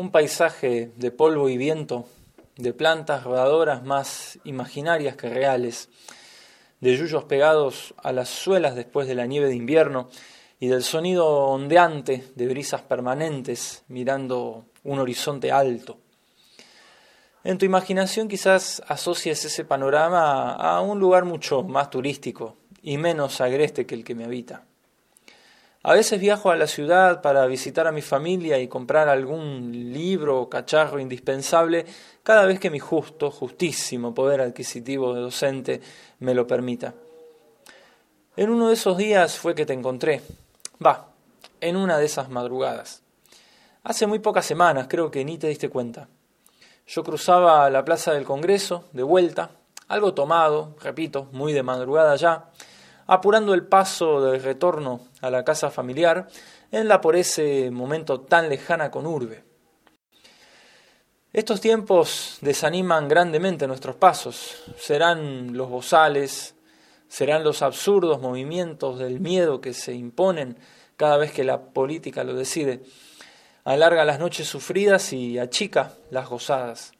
un paisaje de polvo y viento, de plantas rodadoras más imaginarias que reales, de yuyos pegados a las suelas después de la nieve de invierno y del sonido ondeante de brisas permanentes mirando un horizonte alto. En tu imaginación quizás asocies ese panorama a un lugar mucho más turístico y menos agreste que el que me habita. A veces viajo a la ciudad para visitar a mi familia y comprar algún libro o cacharro indispensable cada vez que mi justo, justísimo poder adquisitivo de docente me lo permita. En uno de esos días fue que te encontré. Va, en una de esas madrugadas. Hace muy pocas semanas, creo que ni te diste cuenta. Yo cruzaba la plaza del Congreso, de vuelta, algo tomado, repito, muy de madrugada ya, apurando el paso del retorno a la casa familiar en la por ese momento tan lejana con Urbe. Estos tiempos desaniman grandemente nuestros pasos. Serán los bozales, serán los absurdos movimientos del miedo que se imponen cada vez que la política lo decide. Alarga las noches sufridas y achica las gozadas.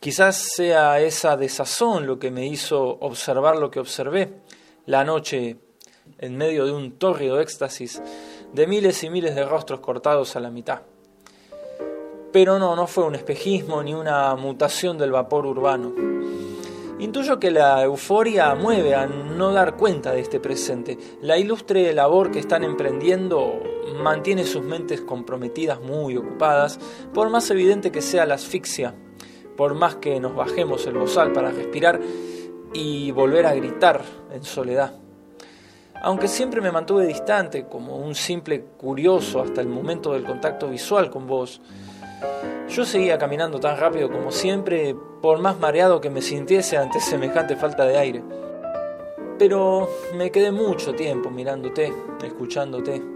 Quizás sea esa desazón lo que me hizo observar lo que observé la noche en medio de un tórrido éxtasis de miles y miles de rostros cortados a la mitad. Pero no, no fue un espejismo ni una mutación del vapor urbano. Intuyo que la euforia mueve a no dar cuenta de este presente. La ilustre labor que están emprendiendo mantiene sus mentes comprometidas muy ocupadas, por más evidente que sea la asfixia por más que nos bajemos el bozal para respirar y volver a gritar en soledad. Aunque siempre me mantuve distante, como un simple curioso hasta el momento del contacto visual con vos, yo seguía caminando tan rápido como siempre, por más mareado que me sintiese ante semejante falta de aire. Pero me quedé mucho tiempo mirándote, escuchándote.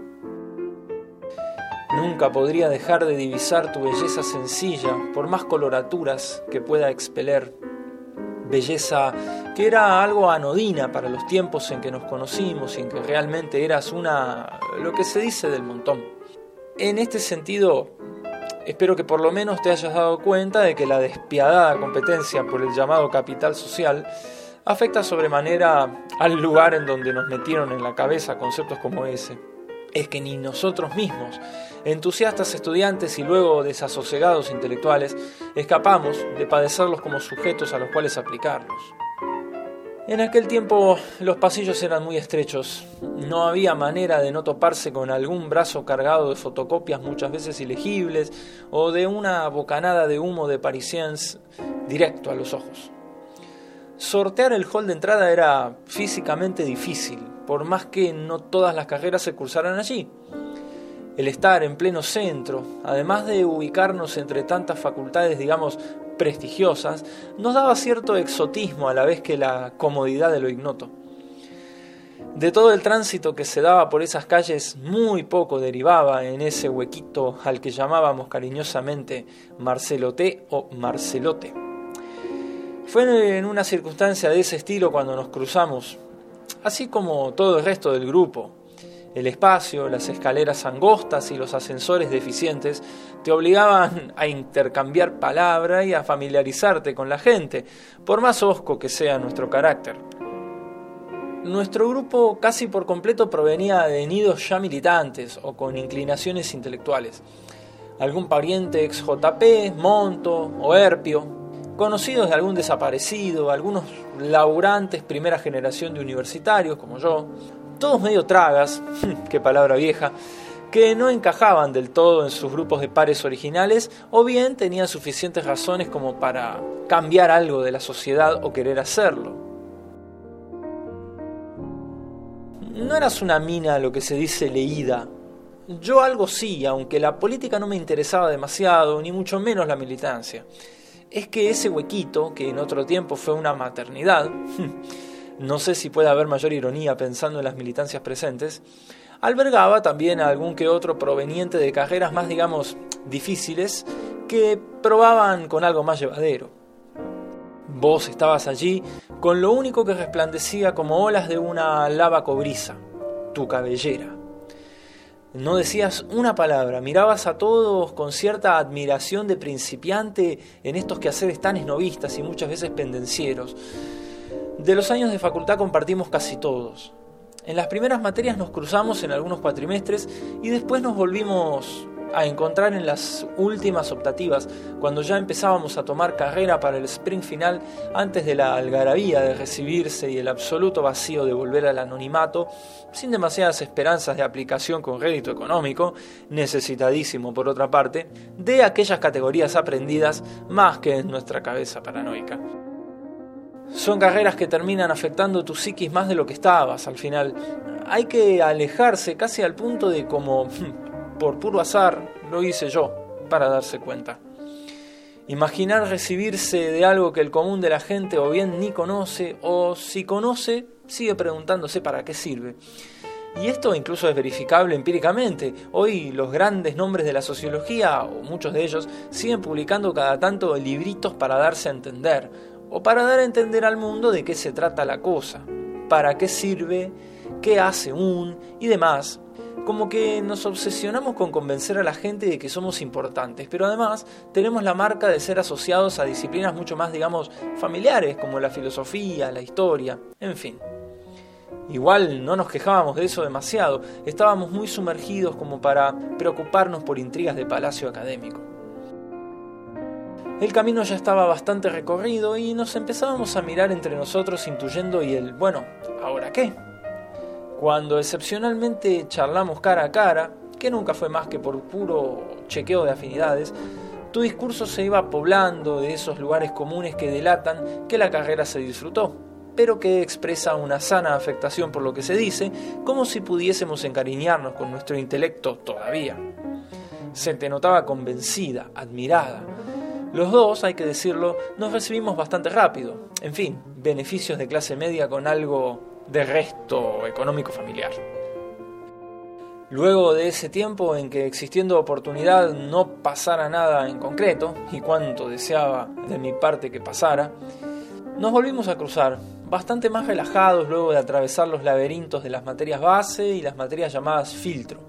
Nunca podría dejar de divisar tu belleza sencilla, por más coloraturas que pueda expeler. Belleza que era algo anodina para los tiempos en que nos conocimos y en que realmente eras una, lo que se dice del montón. En este sentido, espero que por lo menos te hayas dado cuenta de que la despiadada competencia por el llamado capital social afecta sobremanera al lugar en donde nos metieron en la cabeza conceptos como ese es que ni nosotros mismos, entusiastas estudiantes y luego desasosegados intelectuales, escapamos de padecerlos como sujetos a los cuales aplicarlos. En aquel tiempo los pasillos eran muy estrechos, no había manera de no toparse con algún brazo cargado de fotocopias muchas veces ilegibles o de una bocanada de humo de parisiens directo a los ojos. Sortear el hall de entrada era físicamente difícil, por más que no todas las carreras se cursaran allí. El estar en pleno centro, además de ubicarnos entre tantas facultades, digamos, prestigiosas, nos daba cierto exotismo a la vez que la comodidad de lo ignoto. De todo el tránsito que se daba por esas calles, muy poco derivaba en ese huequito al que llamábamos cariñosamente Marcelote o Marcelote. Fue en una circunstancia de ese estilo cuando nos cruzamos, así como todo el resto del grupo. El espacio, las escaleras angostas y los ascensores deficientes te obligaban a intercambiar palabra y a familiarizarte con la gente, por más osco que sea nuestro carácter. Nuestro grupo casi por completo provenía de nidos ya militantes o con inclinaciones intelectuales. Algún pariente ex JP, Monto o Herpio, conocidos de algún desaparecido, algunos laburantes primera generación de universitarios como yo, todos medio tragas, qué palabra vieja, que no encajaban del todo en sus grupos de pares originales o bien tenían suficientes razones como para cambiar algo de la sociedad o querer hacerlo. No eras una mina lo que se dice leída. Yo algo sí, aunque la política no me interesaba demasiado, ni mucho menos la militancia es que ese huequito, que en otro tiempo fue una maternidad, no sé si puede haber mayor ironía pensando en las militancias presentes, albergaba también a algún que otro proveniente de carreras más, digamos, difíciles, que probaban con algo más llevadero. Vos estabas allí con lo único que resplandecía como olas de una lava cobriza, tu cabellera. No decías una palabra, mirabas a todos con cierta admiración de principiante en estos quehaceres tan esnovistas y muchas veces pendencieros. De los años de facultad compartimos casi todos. En las primeras materias nos cruzamos en algunos cuatrimestres y después nos volvimos a encontrar en las últimas optativas, cuando ya empezábamos a tomar carrera para el sprint final antes de la algarabía de recibirse y el absoluto vacío de volver al anonimato, sin demasiadas esperanzas de aplicación con rédito económico, necesitadísimo por otra parte, de aquellas categorías aprendidas más que en nuestra cabeza paranoica. Son carreras que terminan afectando tu psiquis más de lo que estabas al final. Hay que alejarse casi al punto de como por puro azar, lo hice yo, para darse cuenta. Imaginar recibirse de algo que el común de la gente o bien ni conoce, o si conoce, sigue preguntándose para qué sirve. Y esto incluso es verificable empíricamente. Hoy los grandes nombres de la sociología, o muchos de ellos, siguen publicando cada tanto libritos para darse a entender, o para dar a entender al mundo de qué se trata la cosa, para qué sirve, qué hace un y demás, como que nos obsesionamos con convencer a la gente de que somos importantes, pero además tenemos la marca de ser asociados a disciplinas mucho más, digamos, familiares, como la filosofía, la historia, en fin. Igual no nos quejábamos de eso demasiado, estábamos muy sumergidos como para preocuparnos por intrigas de palacio académico. El camino ya estaba bastante recorrido y nos empezábamos a mirar entre nosotros intuyendo y el, bueno, ¿ahora qué? Cuando excepcionalmente charlamos cara a cara, que nunca fue más que por puro chequeo de afinidades, tu discurso se iba poblando de esos lugares comunes que delatan que la carrera se disfrutó, pero que expresa una sana afectación por lo que se dice, como si pudiésemos encariñarnos con nuestro intelecto todavía. Se te notaba convencida, admirada. Los dos, hay que decirlo, nos recibimos bastante rápido. En fin, beneficios de clase media con algo de resto económico familiar. Luego de ese tiempo en que existiendo oportunidad no pasara nada en concreto, y cuanto deseaba de mi parte que pasara, nos volvimos a cruzar, bastante más relajados luego de atravesar los laberintos de las materias base y las materias llamadas filtro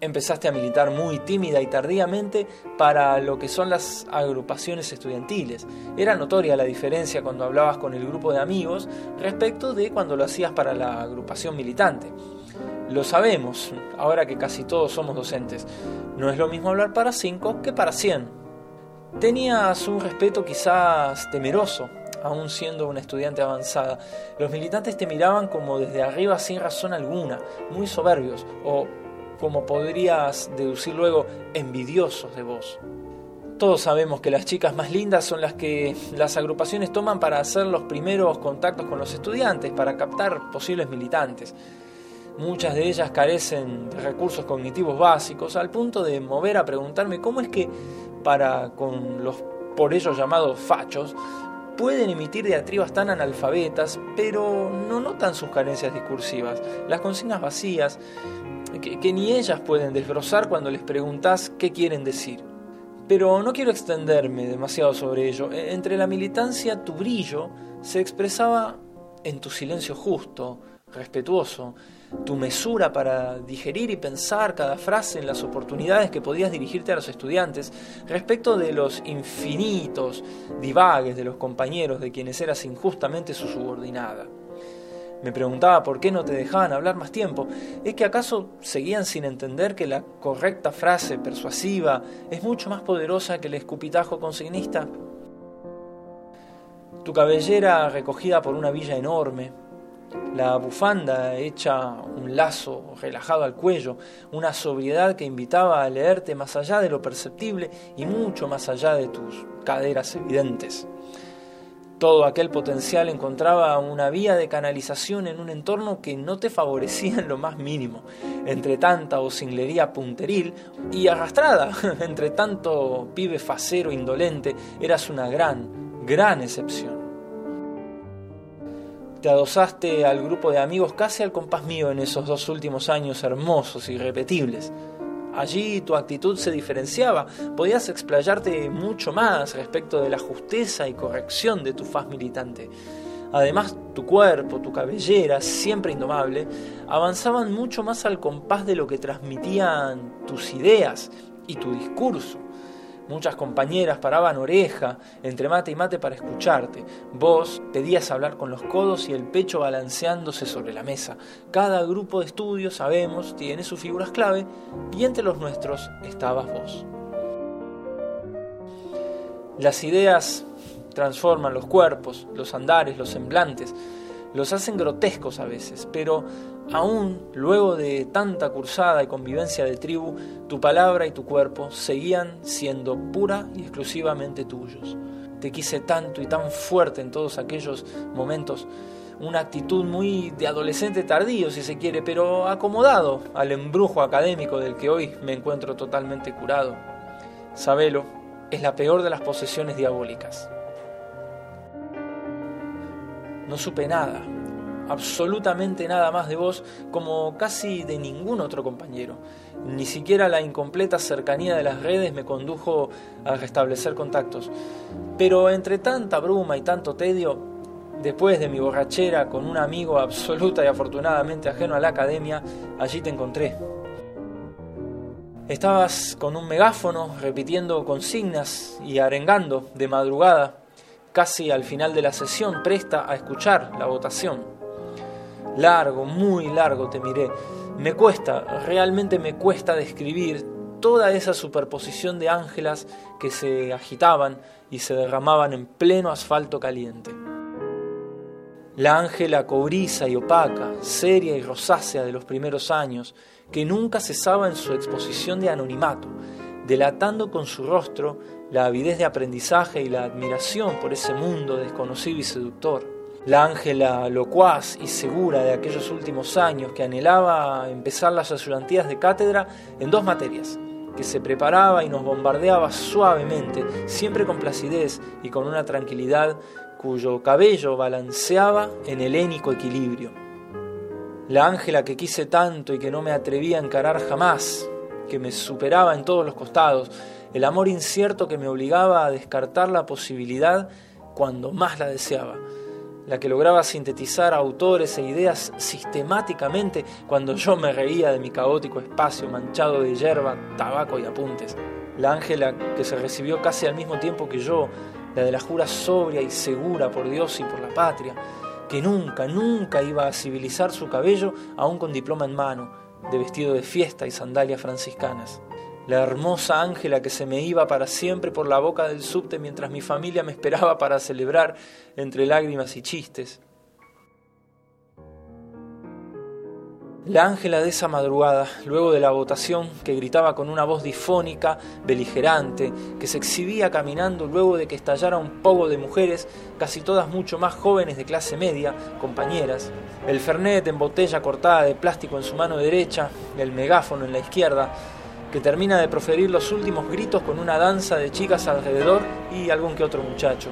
empezaste a militar muy tímida y tardíamente para lo que son las agrupaciones estudiantiles. Era notoria la diferencia cuando hablabas con el grupo de amigos respecto de cuando lo hacías para la agrupación militante. Lo sabemos, ahora que casi todos somos docentes. No es lo mismo hablar para cinco que para cien. Tenías un respeto quizás temeroso, aún siendo una estudiante avanzada. Los militantes te miraban como desde arriba sin razón alguna, muy soberbios o como podrías deducir luego, envidiosos de vos. Todos sabemos que las chicas más lindas son las que las agrupaciones toman para hacer los primeros contactos con los estudiantes, para captar posibles militantes. Muchas de ellas carecen de recursos cognitivos básicos, al punto de mover a preguntarme cómo es que, para con los por ellos llamados fachos, pueden emitir diatribas tan analfabetas, pero no notan sus carencias discursivas, las consignas vacías, que, ni ellas pueden desbrozar cuando les preguntas qué quieren decir. Pero no quiero extenderme demasiado sobre ello. E, entre la militancia tu brillo se expresaba en tu silencio justo, respetuoso, tu mesura para digerir y pensar cada frase en las oportunidades que podías dirigirte a los estudiantes respecto de los infinitos divagues de los compañeros de quienes eras injustamente su subordinada. Me preguntaba por qué no te dejaban hablar más tiempo. ¿Es que acaso seguían sin entender que la correcta frase persuasiva es mucho más poderosa que el escupitajo consignista? Tu cabellera recogida por una villa enorme, la bufanda hecha un lazo relajado al cuello, una sobriedad que invitaba a leerte más allá de lo perceptible y mucho más allá de tus caderas evidentes. Todo aquel potencial encontraba una vía de canalización en un entorno que no te favorecía en lo más mínimo, entre tanta osinglería punteril y arrastrada, entre tanto pibe facero indolente, eras una gran, gran excepción. Te adosaste al grupo de amigos casi al compás mío en esos dos últimos años hermosos y irrepetibles. Allí tu actitud se diferenciaba, podías explayarte mucho más respecto de la justeza y corrección de tu faz militante. Además, tu cuerpo, tu cabellera, siempre indomable, avanzaban mucho más al compás de lo que transmitían tus ideas y tu discurso. Muchas compañeras paraban oreja entre mate y mate para escucharte. Vos pedías hablar con los codos y el pecho balanceándose sobre la mesa. Cada grupo de estudio, sabemos, tiene sus figuras clave y entre los nuestros estabas vos. Las ideas transforman los cuerpos, los andares, los semblantes, los hacen grotescos a veces, pero aún luego de tanta cursada y convivencia de tribu, tu palabra y tu cuerpo seguían siendo pura y exclusivamente tuyos. Te quise tanto y tan fuerte en todos aquellos momentos, una actitud muy de adolescente tardío, si se quiere, pero acomodado al embrujo académico del que hoy me encuentro totalmente curado. Sabelo, es la peor de las posesiones diabólicas. No supe nada, absolutamente nada más de vos como casi de ningún otro compañero. Ni siquiera la incompleta cercanía de las redes me condujo a restablecer contactos. Pero entre tanta bruma y tanto tedio, después de mi borrachera con un amigo absoluta y afortunadamente ajeno a la academia, allí te encontré. Estabas con un megáfono repitiendo consignas y arengando de madrugada, casi al final de la sesión, presta a escuchar la votación. Largo, muy largo te miré. Me cuesta, realmente me cuesta describir toda esa superposición de ángelas que se agitaban y se derramaban en pleno asfalto caliente. La ángela cobriza y opaca, seria y rosácea de los primeros años, que nunca cesaba en su exposición de anonimato, delatando con su rostro la avidez de aprendizaje y la admiración por ese mundo desconocido y seductor la Ángela locuaz y segura de aquellos últimos años que anhelaba empezar las ayudantías de cátedra en dos materias, que se preparaba y nos bombardeaba suavemente, siempre con placidez y con una tranquilidad cuyo cabello balanceaba en helénico equilibrio. La Ángela que quise tanto y que no me atrevía a encarar jamás, que me superaba en todos los costados, el amor incierto que me obligaba a descartar la posibilidad cuando más la deseaba la que lograba sintetizar autores e ideas sistemáticamente cuando yo me reía de mi caótico espacio manchado de hierba, tabaco y apuntes. La Ángela que se recibió casi al mismo tiempo que yo, la de la jura sobria y segura por Dios y por la patria, que nunca, nunca iba a civilizar su cabello aún con diploma en mano, de vestido de fiesta y sandalias franciscanas la hermosa Ángela que se me iba para siempre por la boca del subte mientras mi familia me esperaba para celebrar entre lágrimas y chistes. La Ángela de esa madrugada, luego de la votación, que gritaba con una voz difónica, beligerante, que se exhibía caminando luego de que estallara un poco de mujeres, casi todas mucho más jóvenes de clase media, compañeras, el fernet en botella cortada de plástico en su mano derecha, el megáfono en la izquierda, que termina de proferir los últimos gritos con una danza de chicas alrededor y algún que otro muchacho.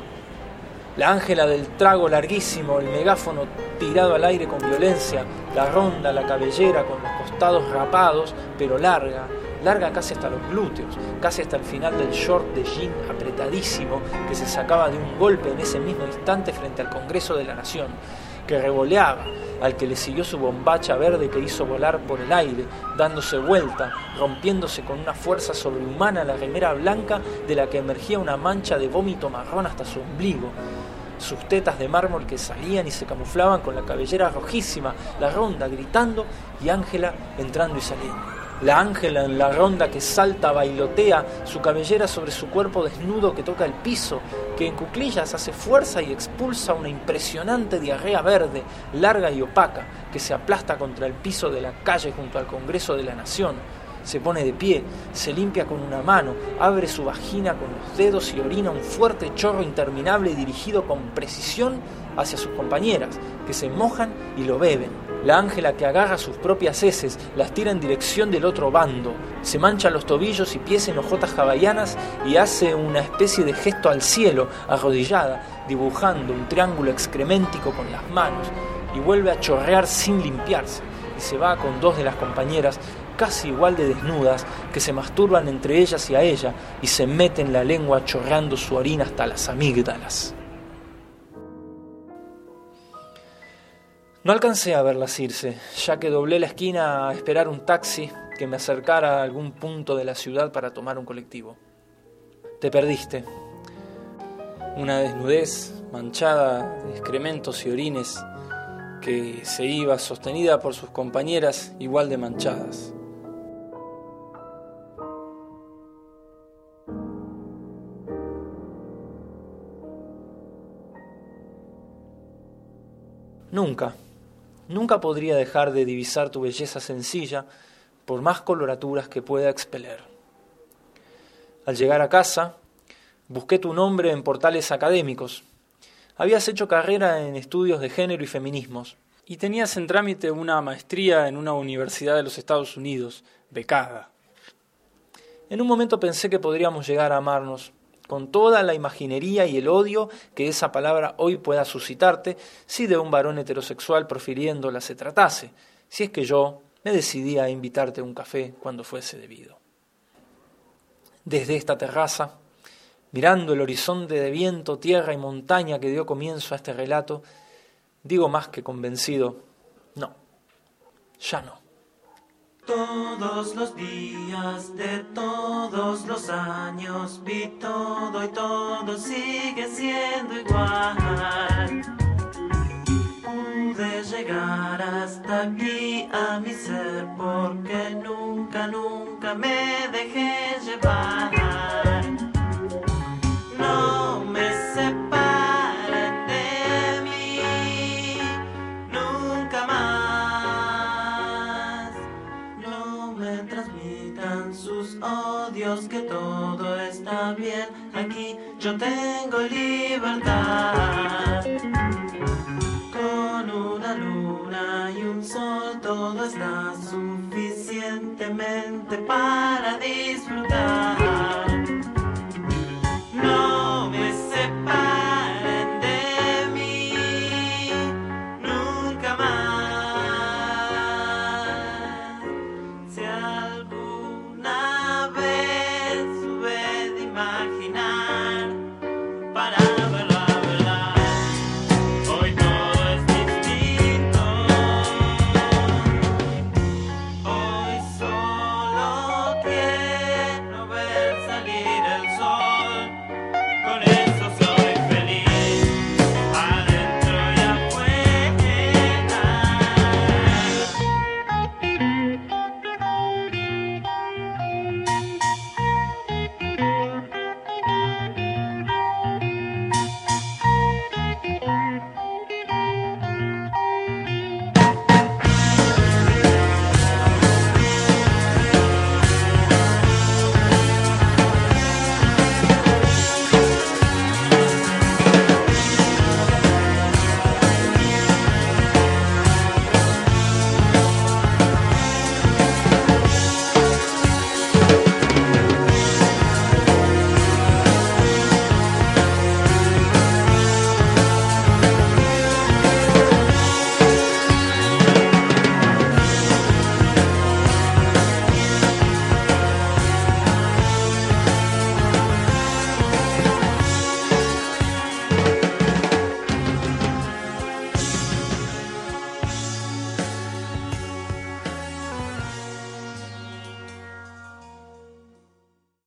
La ángela del trago larguísimo, el megáfono tirado al aire con violencia, la ronda, la cabellera con los costados rapados, pero larga, larga casi hasta los glúteos, casi hasta el final del short de jean apretadísimo que se sacaba de un golpe en ese mismo instante frente al Congreso de la Nación, que revoleaba, al que le siguió su bombacha verde que hizo volar por el aire, dándose vuelta, rompiéndose con una fuerza sobrehumana la remera blanca de la que emergía una mancha de vómito marrón hasta su ombligo. Sus tetas de mármol que salían y se camuflaban con la cabellera rojísima, la ronda gritando y Ángela entrando y saliendo. La Ángela en la ronda que salta, bailotea, su cabellera sobre su cuerpo desnudo que toca el piso, que en cuclillas hace fuerza y expulsa una impresionante diarrea verde, larga y opaca, que se aplasta contra el piso de la calle junto al Congreso de la Nación. Se pone de pie, se limpia con una mano, abre su vagina con los dedos y orina un fuerte chorro interminable dirigido con precisión hacia sus compañeras, que se mojan y lo beben la ángela que agarra sus propias heces, las tira en dirección del otro bando, se mancha los tobillos y pies en hojotas hawaianas y hace una especie de gesto al cielo, arrodillada, dibujando un triángulo excreméntico con las manos, y vuelve a chorrear sin limpiarse, y se va con dos de las compañeras casi igual de desnudas, que se masturban entre ellas y a ella, y se meten la lengua chorreando su orina hasta las amígdalas. No alcancé a verlas irse, ya que doblé la esquina a esperar un taxi que me acercara a algún punto de la ciudad para tomar un colectivo. Te perdiste. Una desnudez manchada de excrementos y orines que se iba sostenida por sus compañeras igual de manchadas. Nunca, nunca podría dejar de divisar tu belleza sencilla por más coloraturas que pueda expeler. Al llegar a casa, busqué tu nombre en portales académicos. Habías hecho carrera en estudios de género y feminismos, y tenías en trámite una maestría en una universidad de los Estados Unidos, becada. En un momento pensé que podríamos llegar a amarnos, con toda la imaginería y el odio que esa palabra hoy pueda suscitarte si de un varón heterosexual profiriéndola se tratase, si es que yo me decidí a invitarte a un café cuando fuese debido. Desde esta terraza, mirando el horizonte de viento, tierra y montaña que dio comienzo a este relato, digo más que convencido, no, ya no. Todos los días de todos los años vi todo y todo sigue siendo igual. Pude llegar hasta aquí a mi ser porque nunca, nunca me dejé llevar. Bien. Aquí yo tengo libertad. Con una luna y un sol todo está suficientemente para disfrutar.